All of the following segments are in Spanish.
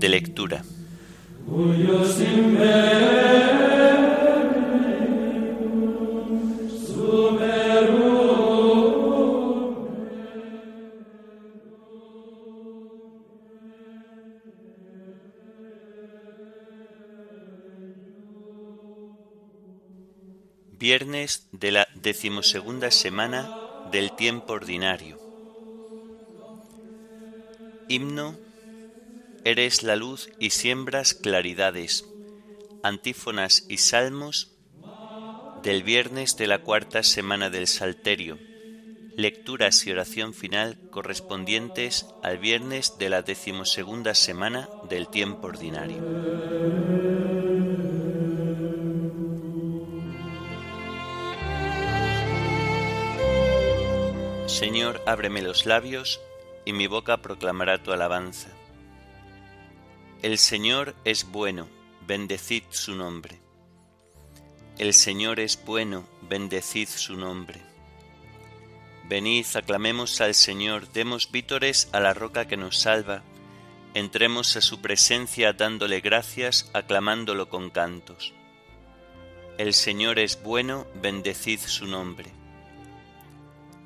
De lectura. Viernes de la decimosegunda semana del tiempo ordinario. Himno Eres la luz y siembras claridades. Antífonas y salmos del viernes de la cuarta semana del Salterio. Lecturas y oración final correspondientes al viernes de la decimosegunda semana del tiempo ordinario. Señor, ábreme los labios, y mi boca proclamará tu alabanza. El Señor es bueno, bendecid su nombre. El Señor es bueno, bendecid su nombre. Venid, aclamemos al Señor, demos vítores a la roca que nos salva, entremos a su presencia dándole gracias, aclamándolo con cantos. El Señor es bueno, bendecid su nombre.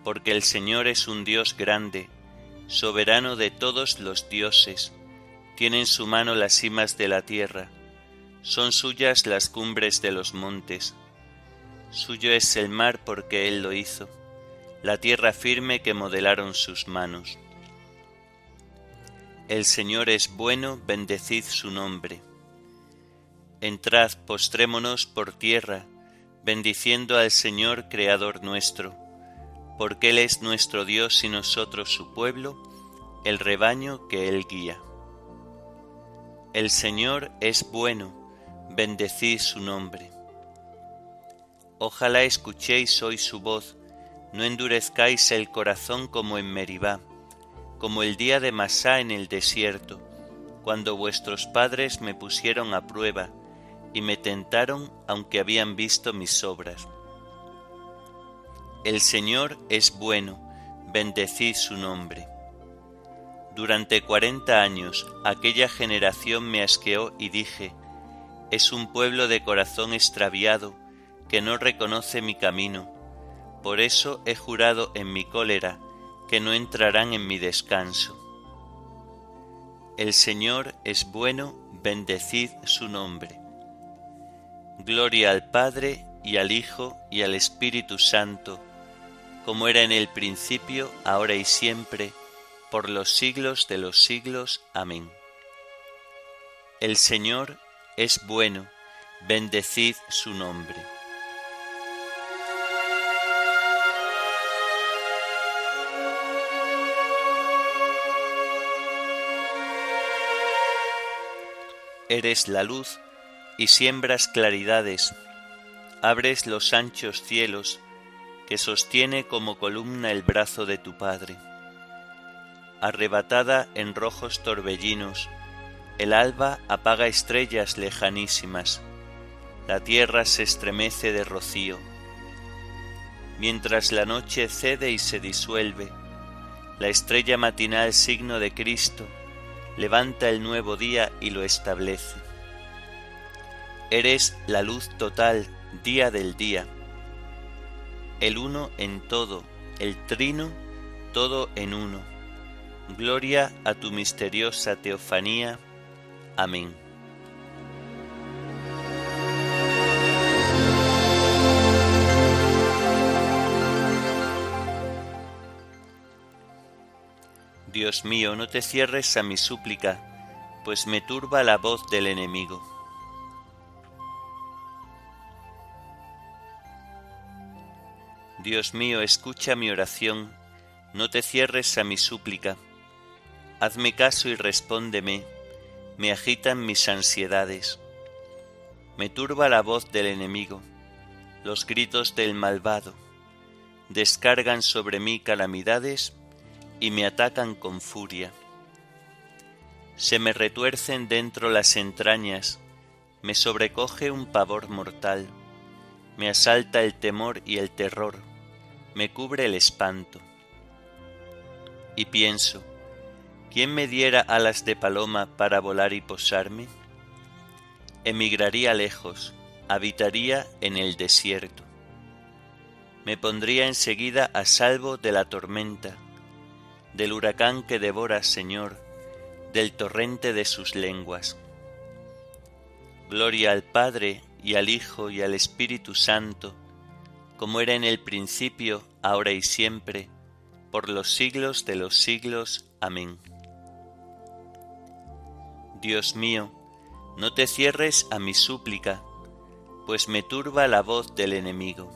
Porque el Señor es un Dios grande, soberano de todos los dioses, tiene en su mano las cimas de la tierra, son suyas las cumbres de los montes. Suyo es el mar porque Él lo hizo, la tierra firme que modelaron sus manos. El Señor es bueno, bendecid su nombre. Entrad, postrémonos por tierra, bendiciendo al Señor Creador nuestro, porque Él es nuestro Dios y nosotros su pueblo, el rebaño que Él guía. El Señor es bueno, bendecid su nombre. Ojalá escuchéis hoy su voz, no endurezcáis el corazón como en Meribá, como el día de Masá en el desierto, cuando vuestros padres me pusieron a prueba y me tentaron aunque habían visto mis obras. El Señor es bueno, bendecid su nombre. Durante cuarenta años aquella generación me asqueó y dije, es un pueblo de corazón extraviado que no reconoce mi camino. Por eso he jurado en mi cólera que no entrarán en mi descanso. El Señor es bueno, bendecid su nombre. Gloria al Padre y al Hijo y al Espíritu Santo, como era en el principio, ahora y siempre, por los siglos de los siglos. Amén. El Señor es bueno, bendecid su nombre. Eres la luz y siembras claridades, abres los anchos cielos que sostiene como columna el brazo de tu Padre arrebatada en rojos torbellinos, el alba apaga estrellas lejanísimas, la tierra se estremece de rocío. Mientras la noche cede y se disuelve, la estrella matinal signo de Cristo levanta el nuevo día y lo establece. Eres la luz total, día del día, el uno en todo, el trino, todo en uno Gloria a tu misteriosa teofanía. Amén. Dios mío, no te cierres a mi súplica, pues me turba la voz del enemigo. Dios mío, escucha mi oración, no te cierres a mi súplica Hazme caso y respóndeme, me agitan mis ansiedades. Me turba la voz del enemigo, los gritos del malvado, descargan sobre mí calamidades y me atacan con furia. Se me retuercen dentro las entrañas, me sobrecoge un pavor mortal, me asalta el temor y el terror, me cubre el espanto. Y pienso, ¿Quién me diera alas de paloma para volar y posarme? Emigraría lejos, habitaría en el desierto. Me pondría enseguida a salvo de la tormenta, del huracán que devora, Señor, del torrente de sus lenguas. Gloria al Padre y al Hijo y al Espíritu Santo, como era en el principio, ahora y siempre, por los siglos de los siglos. Amén. Dios mío, no te cierres a mi súplica, pues me turba la voz del enemigo.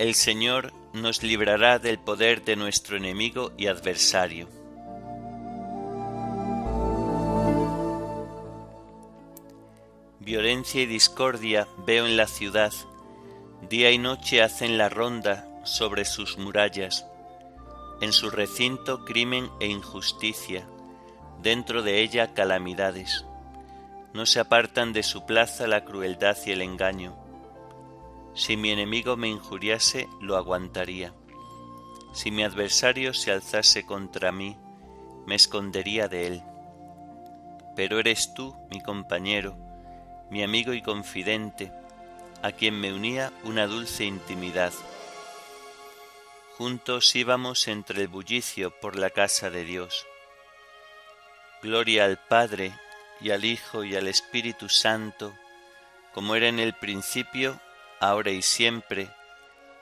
El Señor nos librará del poder de nuestro enemigo y adversario. Violencia y discordia veo en la ciudad, Día y noche hacen la ronda sobre sus murallas, en su recinto crimen e injusticia, dentro de ella calamidades. No se apartan de su plaza la crueldad y el engaño. Si mi enemigo me injuriase, lo aguantaría. Si mi adversario se alzase contra mí, me escondería de él. Pero eres tú, mi compañero, mi amigo y confidente, a quien me unía una dulce intimidad. Juntos íbamos entre el bullicio por la casa de Dios. Gloria al Padre y al Hijo y al Espíritu Santo, como era en el principio, ahora y siempre,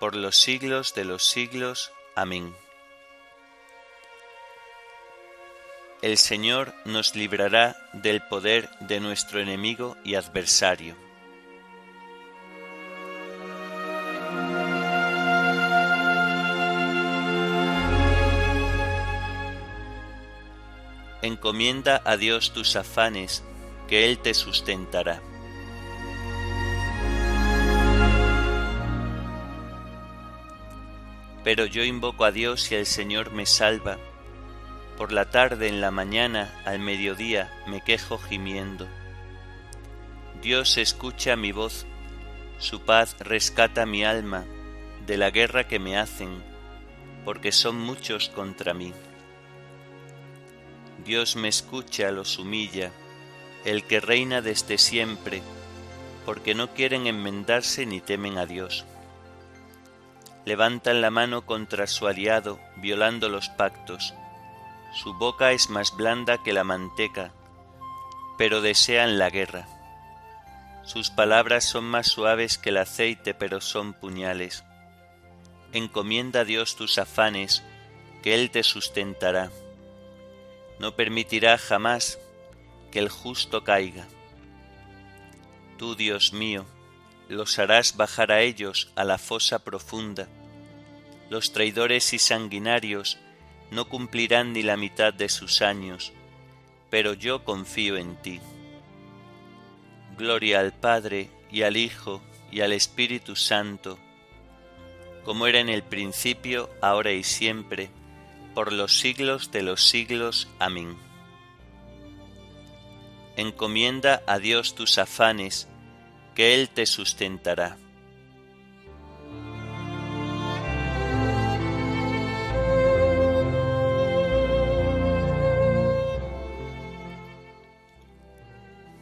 por los siglos de los siglos. Amén. El Señor nos librará del poder de nuestro enemigo y adversario encomienda a Dios tus afanes, que Él te sustentará. Pero yo invoco a Dios y el Señor me salva. Por la tarde, en la mañana, al mediodía, me quejo gimiendo. Dios escucha mi voz, su paz rescata mi alma de la guerra que me hacen, porque son muchos contra mí. Dios me escucha, los humilla, el que reina desde siempre, porque no quieren enmendarse ni temen a Dios. Levantan la mano contra su aliado, violando los pactos. Su boca es más blanda que la manteca, pero desean la guerra. Sus palabras son más suaves que el aceite, pero son puñales. Encomienda a Dios tus afanes, que Él te sustentará no permitirá jamás que el justo caiga. Tú, Dios mío, los harás bajar a ellos a la fosa profunda. Los traidores y sanguinarios no cumplirán ni la mitad de sus años, pero yo confío en ti. Gloria al Padre y al Hijo y al Espíritu Santo, como era en el principio, ahora y siempre, por los siglos de los siglos. Amén. Encomienda a Dios tus afanes, que Él te sustentará.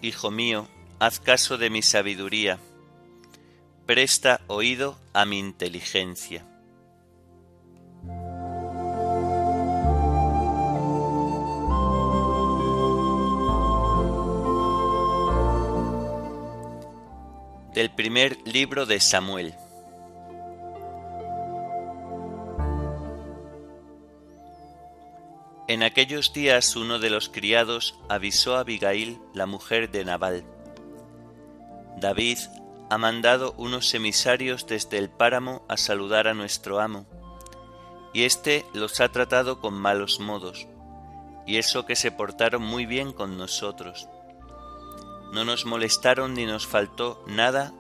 Hijo mío, haz caso de mi sabiduría, presta oído a mi inteligencia del primer libro de Samuel. En aquellos días uno de los criados avisó a Abigail, la mujer de Nabal. David ha mandado unos emisarios desde el páramo a saludar a nuestro amo, y éste los ha tratado con malos modos, y eso que se portaron muy bien con nosotros no nos molestaron ni nos faltó nada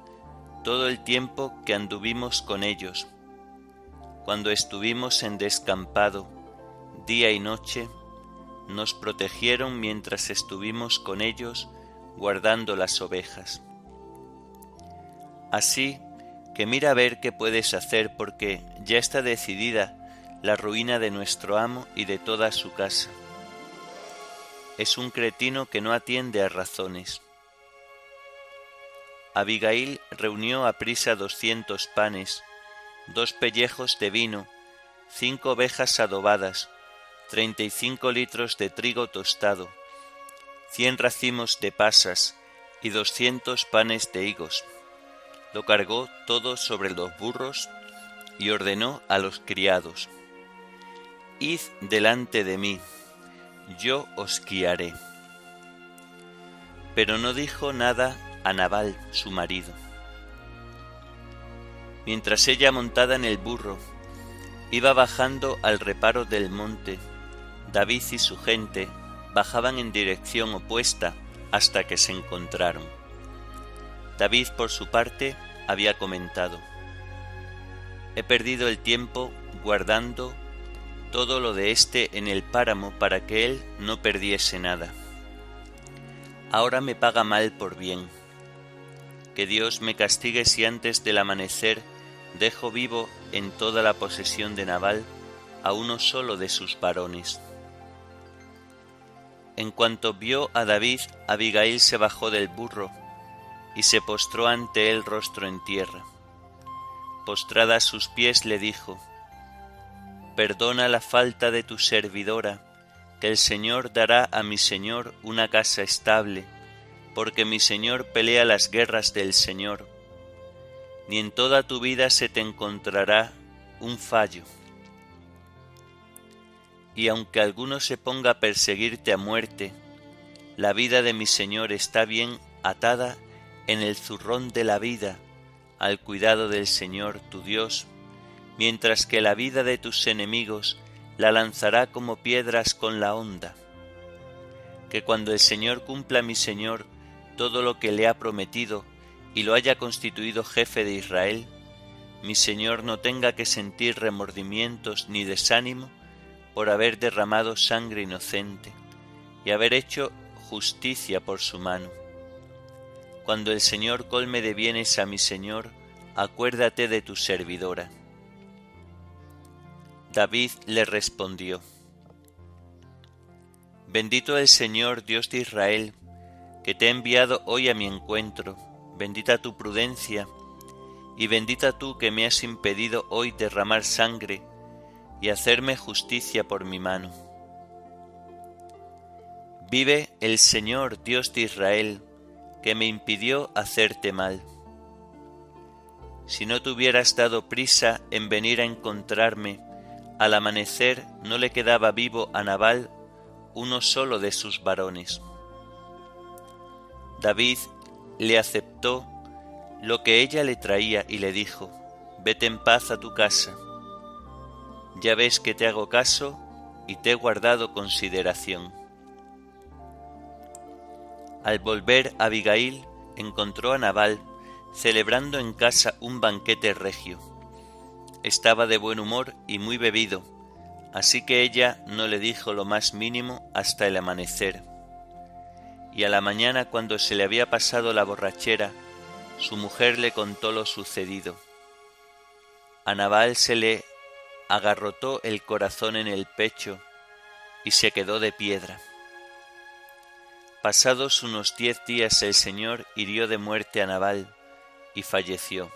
todo el tiempo que anduvimos con ellos. Cuando estuvimos en descampado, día y noche, nos protegieron mientras estuvimos con ellos guardando las ovejas. Así que mira a ver qué puedes hacer porque ya está decidida la ruina de nuestro amo y de toda su casa. Es un cretino que no atiende a razones. Abigail reunió a prisa doscientos panes, dos pellejos de vino, cinco ovejas adobadas, treinta y cinco litros de trigo tostado, cien racimos de pasas y doscientos panes de higos. Lo cargó todo sobre los burros y ordenó a los criados, Id delante de mí, yo os guiaré. Pero no dijo nada a Nabal, su marido. Mientras ella montada en el burro iba bajando al reparo del monte, David y su gente bajaban en dirección opuesta hasta que se encontraron. David, por su parte, había comentado, He perdido el tiempo guardando todo lo de éste en el páramo para que él no perdiese nada. Ahora me paga mal por bien. Que Dios me castigue si antes del amanecer dejo vivo en toda la posesión de Nabal a uno solo de sus varones. En cuanto vio a David, Abigail se bajó del burro y se postró ante él rostro en tierra. Postrada a sus pies le dijo, Perdona la falta de tu servidora, que el Señor dará a mi Señor una casa estable, porque mi Señor pelea las guerras del Señor. Ni en toda tu vida se te encontrará un fallo y aunque alguno se ponga a perseguirte a muerte, la vida de mi Señor está bien atada en el zurrón de la vida, al cuidado del Señor tu Dios, mientras que la vida de tus enemigos la lanzará como piedras con la onda. Que cuando el Señor cumpla mi Señor todo lo que le ha prometido y lo haya constituido jefe de Israel, mi Señor no tenga que sentir remordimientos ni desánimo por haber derramado sangre inocente y haber hecho justicia por su mano. Cuando el Señor colme de bienes a mi Señor, acuérdate de tu servidora. David le respondió, Bendito el Señor Dios de Israel, que te ha enviado hoy a mi encuentro, bendita tu prudencia, y bendita tú que me has impedido hoy derramar sangre y hacerme justicia por mi mano. Vive el Señor Dios de Israel, que me impidió hacerte mal. Si no te hubieras dado prisa en venir a encontrarme, al amanecer no le quedaba vivo a Nabal uno solo de sus varones. David le aceptó lo que ella le traía y le dijo, Vete en paz a tu casa ya ves que te hago caso y te he guardado consideración. Al volver Abigail encontró a Nabal celebrando en casa un banquete regio. Estaba de buen humor y muy bebido, así que ella no le dijo lo más mínimo hasta el amanecer. Y a la mañana cuando se le había pasado la borrachera, su mujer le contó lo sucedido. A Nabal se le agarrotó el corazón en el pecho y se quedó de piedra. Pasados unos diez días el Señor hirió de muerte a Nabal y falleció.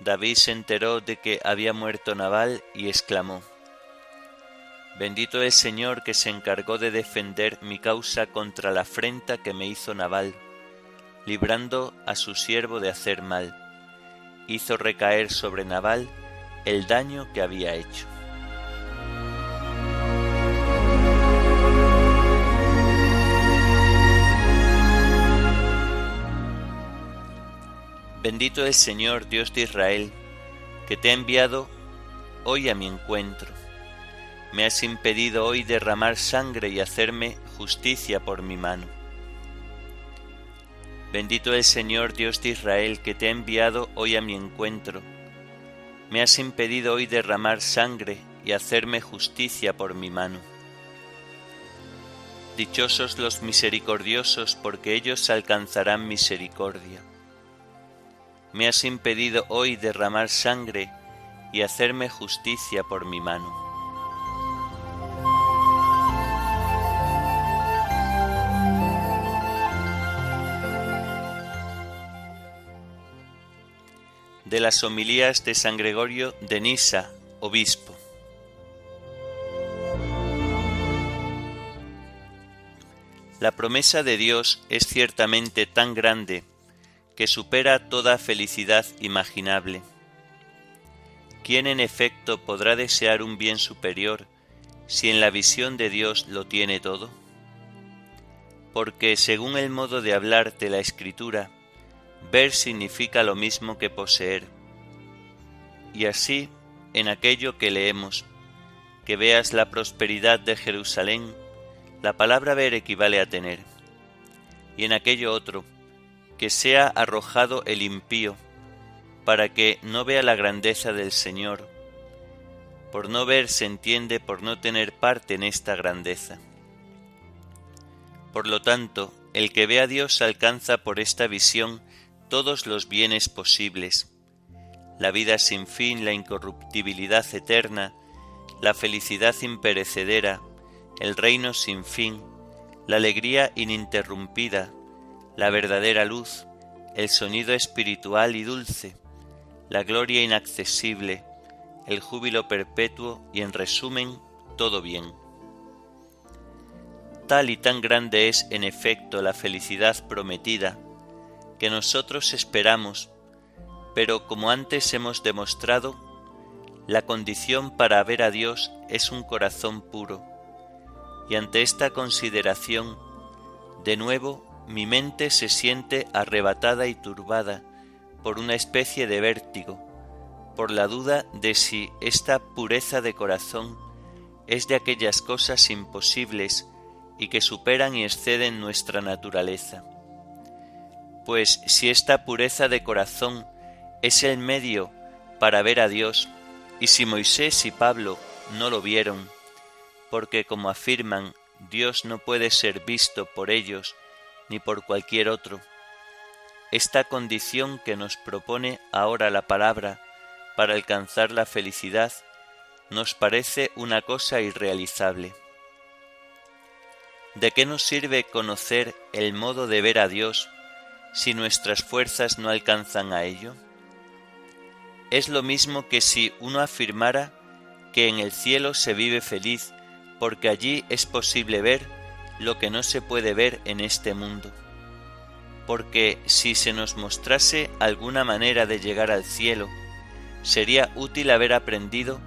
David se enteró de que había muerto Nabal y exclamó, Bendito el Señor que se encargó de defender mi causa contra la afrenta que me hizo Nabal, librando a su siervo de hacer mal. Hizo recaer sobre Nabal el daño que había hecho. Bendito el Señor Dios de Israel, que te ha enviado hoy a mi encuentro. Me has impedido hoy derramar sangre y hacerme justicia por mi mano. Bendito el Señor Dios de Israel, que te ha enviado hoy a mi encuentro me has impedido hoy derramar sangre y hacerme justicia por mi mano. Dichosos los misericordiosos, porque ellos alcanzarán misericordia. me has impedido hoy derramar sangre y hacerme justicia por mi mano. De las homilías de San Gregorio de Nisa, obispo. La promesa de Dios es ciertamente tan grande que supera toda felicidad imaginable ¿Quién en efecto podrá desear un bien superior si en la visión de Dios lo tiene todo? Porque según el modo de hablar de la Escritura, ver significa lo mismo que poseer. Y así, en aquello que leemos, que veas la prosperidad de Jerusalén, la palabra ver equivale a tener. Y en aquello otro, que sea arrojado el impío, para que no vea la grandeza del Señor. Por no ver se entiende por no tener parte en esta grandeza. Por lo tanto, el que ve a Dios alcanza por esta visión todos los bienes posibles, la vida sin fin, la incorruptibilidad eterna, la felicidad imperecedera, el reino sin fin, la alegría ininterrumpida, la verdadera luz, el sonido espiritual y dulce, la gloria inaccesible, el júbilo perpetuo y en resumen todo bien. Tal y tan grande es en efecto la felicidad prometida que nosotros esperamos, pero como antes hemos demostrado, la condición para ver a Dios es un corazón puro, y ante esta consideración, de nuevo mi mente se siente arrebatada y turbada, por una especie de vértigo, por la duda de si esta pureza de corazón es de aquellas cosas imposibles y que superan y exceden nuestra naturaleza. Pues si esta pureza de corazón es el medio para ver a Dios, y si Moisés y Pablo no lo vieron, porque como afirman, Dios no puede ser visto por ellos ni por cualquier otro, esta condición que nos propone ahora la palabra para alcanzar la felicidad nos parece una cosa irrealizable. ¿De qué nos sirve conocer el modo de ver a Dios si nuestras fuerzas no alcanzan a ello? Es lo mismo que si uno afirmara que en el cielo se vive feliz porque allí es posible ver lo que no se puede ver en este mundo porque si se nos mostrase alguna manera de llegar al cielo, sería útil haber aprendido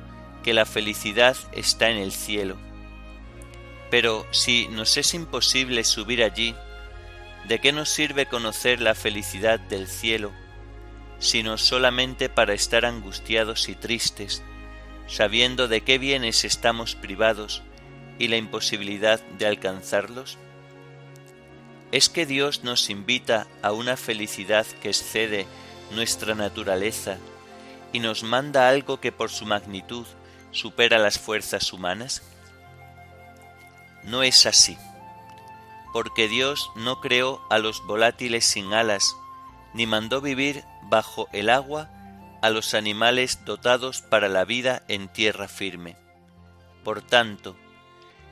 que la felicidad está en el cielo. Pero si nos es imposible subir allí, ¿de qué nos sirve conocer la felicidad del cielo, sino solamente para estar angustiados y tristes, sabiendo de qué bienes estamos privados y la imposibilidad de alcanzarlos? es que Dios nos invita a una felicidad que excede nuestra naturaleza y nos manda algo que por su magnitud supera las fuerzas humanas? No es así, porque Dios no creó a los volátiles sin alas, ni mandó vivir bajo el agua a los animales dotados para la vida en tierra firme. Por tanto,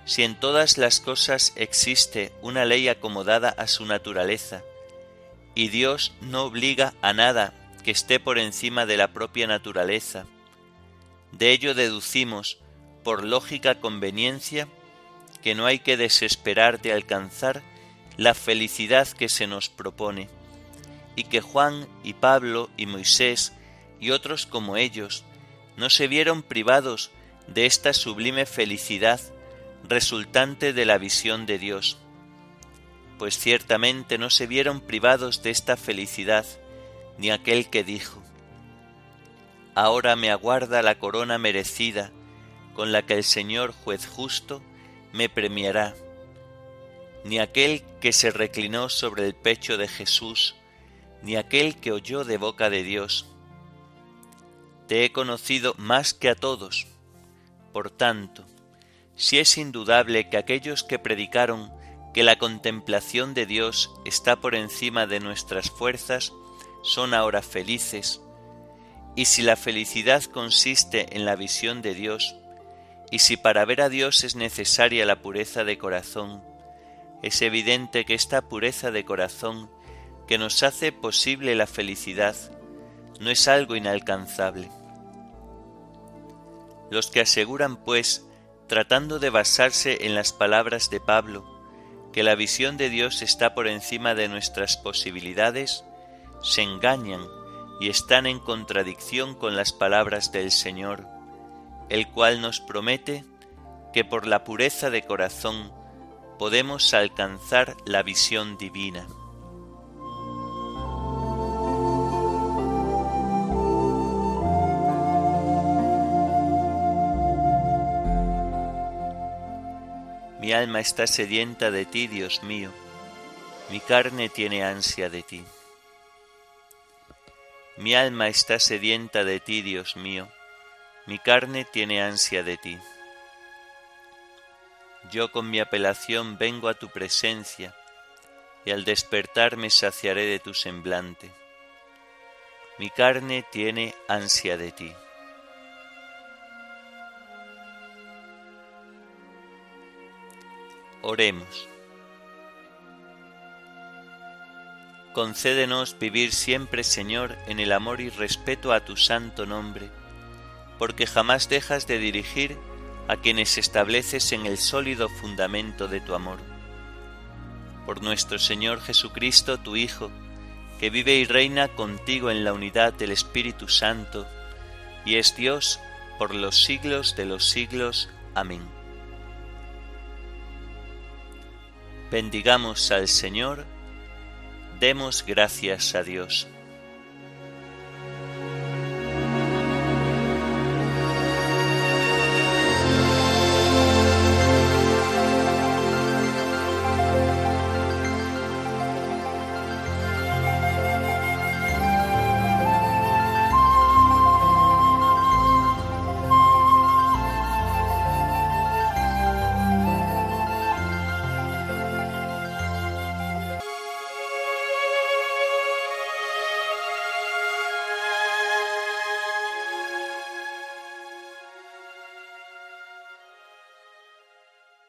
si en todas las cosas existe una ley acomodada a su naturaleza, y Dios no obliga a nada que esté por encima de la propia naturaleza, de ello deducimos, por lógica conveniencia, que no hay que desesperar de alcanzar la felicidad que se nos propone, y que Juan y Pablo y Moisés y otros como ellos no se vieron privados de esta sublime felicidad resultante de la visión de Dios, pues ciertamente no se vieron privados de esta felicidad ni aquel que dijo, Ahora me aguarda la corona merecida con la que el Señor juez justo me premiará, ni aquel que se reclinó sobre el pecho de Jesús, ni aquel que oyó de boca de Dios. Te he conocido más que a todos, por tanto, si es indudable que aquellos que predicaron que la contemplación de Dios está por encima de nuestras fuerzas son ahora felices, y si la felicidad consiste en la visión de Dios, y si para ver a Dios es necesaria la pureza de corazón, es evidente que esta pureza de corazón que nos hace posible la felicidad no es algo inalcanzable. Los que aseguran, pues, tratando de basarse en las palabras de Pablo, que la visión de Dios está por encima de nuestras posibilidades, se engañan y están en contradicción con las palabras del Señor, el cual nos promete que por la pureza de corazón podemos alcanzar la visión divina. Mi alma está sedienta de ti, Dios mío, mi carne tiene ansia de ti. Mi alma está sedienta de ti, Dios mío, mi carne tiene ansia de ti. Yo con mi apelación vengo a tu presencia, y al despertar me saciaré de tu semblante. Mi carne tiene ansia de ti. Oremos. Concédenos vivir siempre, Señor, en el amor y respeto a tu santo nombre, porque jamás dejas de dirigir a quienes estableces en el sólido fundamento de tu amor. Por nuestro Señor Jesucristo, tu Hijo, que vive y reina contigo en la unidad del Espíritu Santo, y es Dios por los siglos de los siglos. Amén. Bendigamos al Señor, demos gracias a Dios.